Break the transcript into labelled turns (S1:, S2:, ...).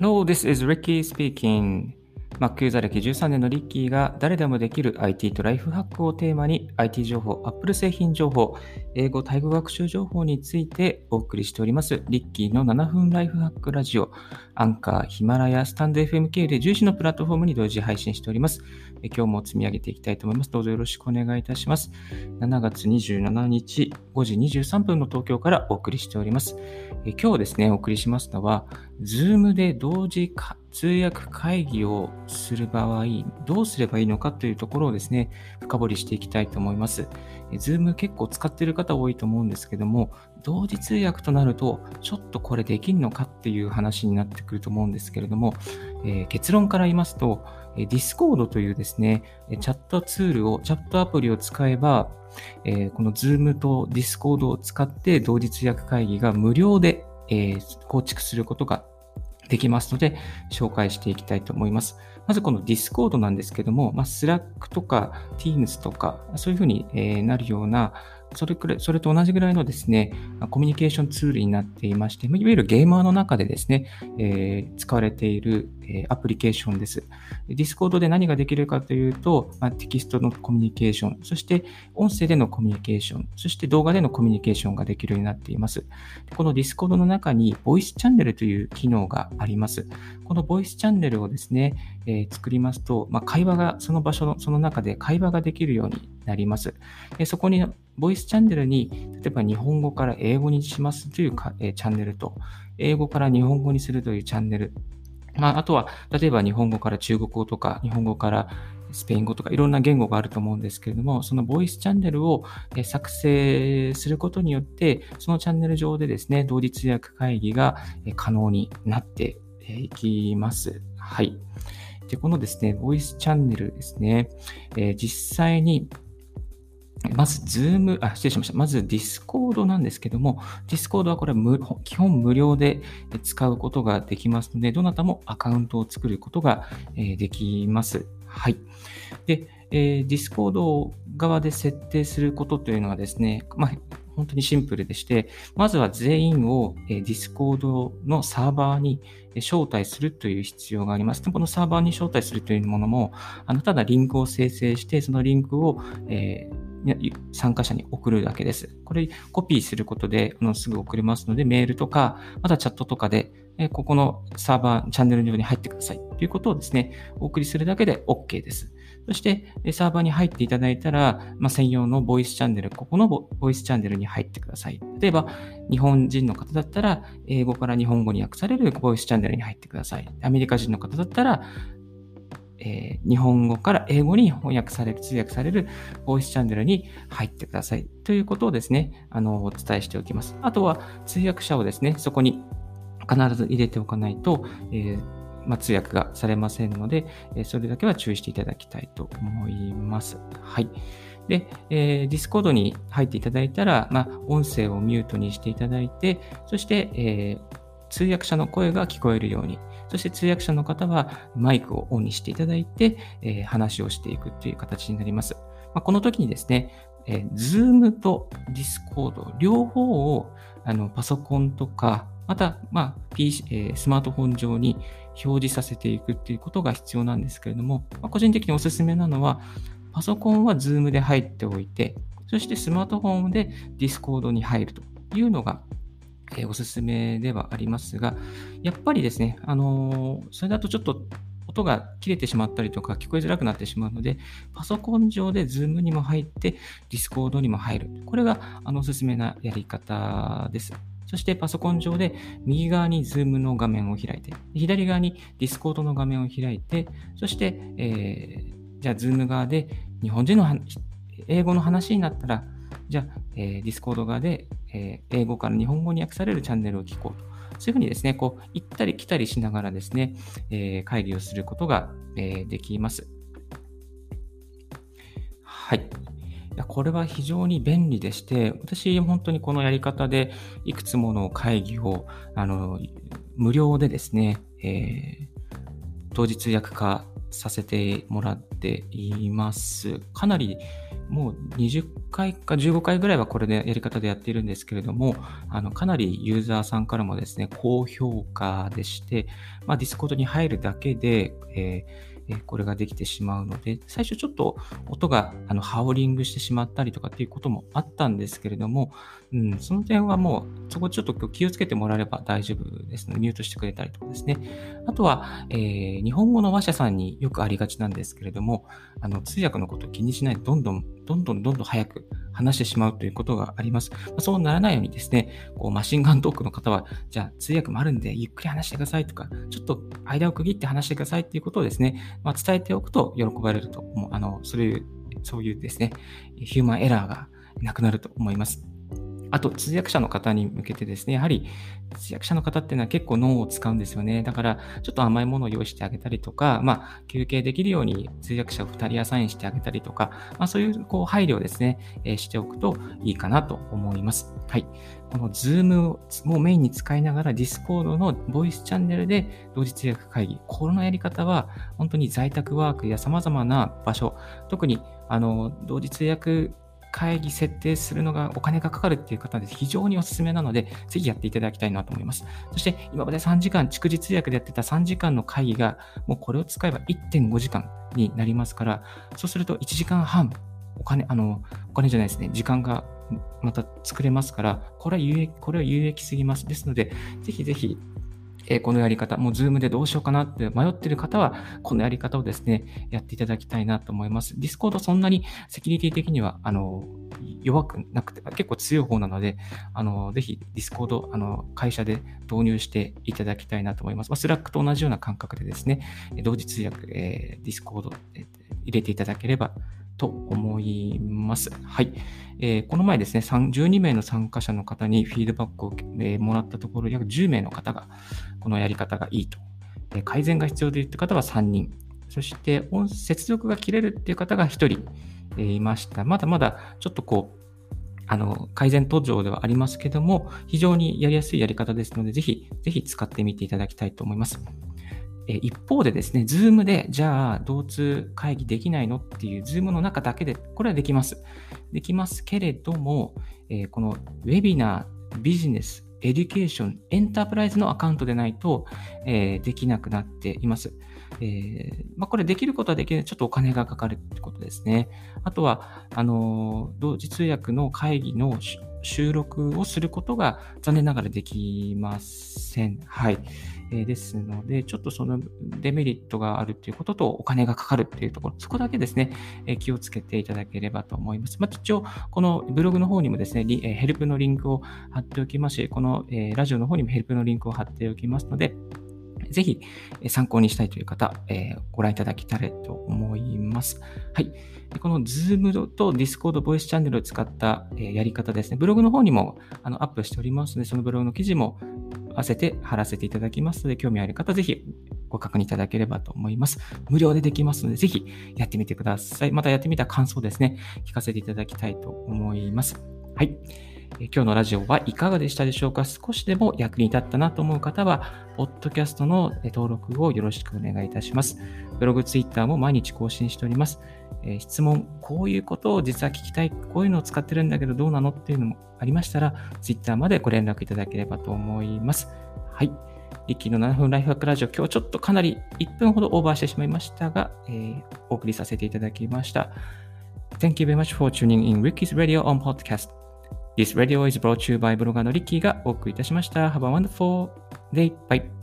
S1: Hello, this is Ricky speaking. Mac ユーザー歴13年のリッキーが誰でもできる IT とライフハックをテーマに IT 情報、Apple 製品情報、英語・タイ語学習情報についてお送りしております。リッキーの7分ライフハックラジオ、アンカー、ヒマラヤ、スタンド FM 系で重視のプラットフォームに同時配信しております。今日も積み上げていきたいと思います。どうぞよろしくお願いいたします。7月27日5時23分の東京からお送りしております。今日ですね、お送りしますのは、Zoom で同時通訳会議をする場合、どうすればいいのかというところをですね、深掘りしていきたいと思います。Zoom 結構使っている方多いと思うんですけども、同時通訳となると、ちょっとこれできるのかっていう話になってくると思うんですけれども、えー、結論から言いますと、Discord というですね、チャットツールを、チャットアプリを使えば、えー、この Zoom と Discord を使って同時通訳会議が無料で、えー、構築することができますので、紹介していきたいと思います。まずこの Discord なんですけども、まあ、Slack とか Teams とか、そういうふうになるような、それくらい、それと同じぐらいのですね、コミュニケーションツールになっていまして、いわゆるゲーマーの中でですね、えー、使われている、え、アプリケーションです。Discord で何ができるかというと、まあ、テキストのコミュニケーション、そして音声でのコミュニケーション、そして動画でのコミュニケーションができるようになっています。この Discord の中に Voice チャンネルという機能があります。この Voice チャンネルをですね、えー、作りますと、まあ、会話が、その場所の、その中で会話ができるようになります。えそこに、ボイスチャンネルに、例えば日本語から英語にしますというか、え、チャンネルと、英語から日本語にするというチャンネル、まあ、あとは、例えば日本語から中国語とか、日本語からスペイン語とかいろんな言語があると思うんですけれども、そのボイスチャンネルを作成することによって、そのチャンネル上でですね、同時通訳会議が可能になっていきます。はい。で、このですね、ボイスチャンネルですね、えー、実際に、まず、 Zoom、あ、失礼しました。まず、 Discord なんですけども、 Discord はこれは基本無料で使うことができますので、どなたもアカウントを作ることができます。はい。で、えー、 Discord 側で設定することというのはですね、まあ、本当にシンプルでして、まずは全員を Discord のサーバーに招待するという必要があります。このサーバーに招待するというものも、あのただリンクを生成して、そのリンクを、えー、参加者に送るだけです。これコピーすることであのすぐ送れますので、メールとか、またチャットとかで、えここのサーバー、チャンネル上に入ってくださいということをですね、お送りするだけで OK です。そして、サーバーに入っていただいたら、まあ、専用のボイスチャンネル、ここのボイスチャンネルに入ってください。例えば、日本人の方だったら、英語から日本語に訳されるボイスチャンネルに入ってください。アメリカ人の方だったら、えー、日本語から英語に翻訳される、通訳されるボイスチャンネルに入ってください。ということをですね、あの、お伝えしておきます。あとは、通訳者をですね、そこに必ず入れておかないと、えーまあ、通訳がされませんので、えそれだけは注意していただきたいと思います。はい。で、えー、Discord に入っていただいたら、まあ、音声をミュートにしていただいて、そして、えー、通訳者の声が聞こえるように、そして通訳者の方はマイクをオンにしていただいて、えー、話をしていくという形になります。まあ、この時にですね、えー、Zoom と Discord 両方をあのパソコンとか、また、まあ PC えー、スマートフォン上に表示させていくっていうことが必要なんですけれども、まあ、個人的におすすめなのは、パソコンは Zoom で入っておいて、そしてスマートフォンで Discord に入るというのが、えー、おすすめではありますが、やっぱりですね、あのー、それだとちょっと音が切れてしまったりとか聞こえづらくなってしまうので、パソコン上で Zoom にも入って、Discord にも入る。これがあのおすすめなやり方です。そしてパソコン上で右側に Zoom の画面を開いて、左側に Discord の画面を開いて、そして、えー、じゃあ Zoom 側で日本人の英語の話になったら、じゃあ、えー、Discord 側で、えー、英語から日本語に訳されるチャンネルを聞こうと。そういうふうにですね、こう、行ったり来たりしながらですね、えー、会議をすることが、えー、できます。はい。やこれは非常に便利でして、私、本当にこのやり方でいくつもの会議をあの無料でですね、えー、当日訳化させてもらっています。かなりもう20回か15回ぐらいはこれでやり方でやっているんですけれども、あのかなりユーザーさんからもですね、高評価でして、まあ、 Discord に入るだけで、えーこれができてしまうので、最初ちょっと音があのハウリングしてしまったりとかっていうこともあったんですけれども、うん、その点はもう、そこちょっと気をつけてもらえれば大丈夫ですので、ミュートしてくれたりとかですね。あとは、えー、日本語の話者さんによくありがちなんですけれども、あの通訳のことを気にしないで、どんどん、どんどんどんどん早く話してしまうということがあります。まそうならないようにですね、こうマシンガントークの方は、じゃあ通訳もあるんで、ゆっくり話してくださいとか、ちょっと間を区切って話してくださいっていうことをですね、まあ、伝えておくと喜ばれると思う。あの、そういう、そういうですね、ヒューマンエラーがなくなると思います。あと、通訳者の方に向けてですね、やはり通訳者の方っていうのは結構脳を使うんですよね。だから、ちょっと甘いものを用意してあげたりとか、まあ、休憩できるように通訳者を2人アサインしてあげたりとか、まあ、そういうこう配慮をですね、えー、しておくといいかなと思います。はい。この Zoom もメインに使いながら Discord のボイスチャンネルで同時通訳会議。このやり方は本当に在宅ワークや様々な場所、特にあの同時通訳会議設定するのがお金がかかるっていう方で非常におすすめなので、ぜひやっていただきたいなと思います。そして今まで3時間、蓄日約でやってた3時間の会議が、もうこれを使えば1.5時間になりますから、そうすると1時間半、お金、あの、お金じゃないですね、時間がまた作れますから、これは有益、これは有益すぎます。ですので、ぜひぜひえこのやり方、もう Zoom でどうしようかなって迷ってる方は、このやり方をですね、やっていただきたいなと思います。Discord そんなにセキュリティ的には、あの、弱くなくて、結構強い方なので、あの、ぜひ Discord、あの、会社で導入していただきたいなと思います。まあ、Slack と同じような感覚でですね、同時通訳、えー、Discord、えー、入れていただければと思います。はい。えー、この前ですね、12名の参加者の方にフィードバックを、えー、もらったところ、約10名の方が、このやり方がいいと。えー、改善が必要でいる方は3人。そして、接続が切れるっていう方が1人、えいました。まだまだちょっとこう、あの、改善途上ではありますけども、非常にやりやすいやり方ですので、ぜひ、ぜひ使ってみていただきたいと思います。え一方でですね、Zoom で、じゃあ、同通会議できないのっていう、Zoom の中だけで、これはできます。できますけれども、えこのウェビナー、ビジネス、エデュケーション、エンタープライズのアカウントでないと、え、できなくなっています。えー、まあ、これできることはできる、ちょっとお金がかかるってことですね。あとは、あの同時通訳の会議の収録をすることが残念ながらできません。はい。えですので、ちょっとそのデメリットがあるということと、お金がかかるっていうところ、そこだけですね、え気をつけていただければと思います。まあ、一応、このブログの方にもですね、ヘルプのリンクを貼っておきますし、このえラジオの方にもヘルプのリンクを貼っておきますので、ぜひ参考にしたいという方、えー、ご覧いただけたらと思います。はい。この Zoom と Discord ボイスチャンネルを使った、えやり方ですね、ブログの方にもあのアップしておりますので、そのブログの記事も合わせて貼らせていただきますので、興味ある方、ぜひご確認いただければと思います。無料でできますので、ぜひやってみてください。またやってみた感想ですね、聞かせていただきたいと思います。はい。今日のラジオはいかがでしたでしょうか？少しでも役に立ったなと思う方は、ポッドキャストの登録をよろしくお願いいたします。ブログ、ツイッターも毎日更新しております。えー、質問、こういうことを実は聞きたい、こういうのを使ってるんだけどどうなのっていうのもありましたら、ツイッターまでご連絡いただければと思います。はい。リッの7分ライフワークラジオ、今日ちょっとかなり1分ほどオーバーしてしまいましたが、えー、お送りさせていただきました。Thank you very much for tuning in Ricky's Radio on Podcast. This radio is brought to you by ブロガーのリッキーがお送りいたしました。Have a wonderful day. Bye.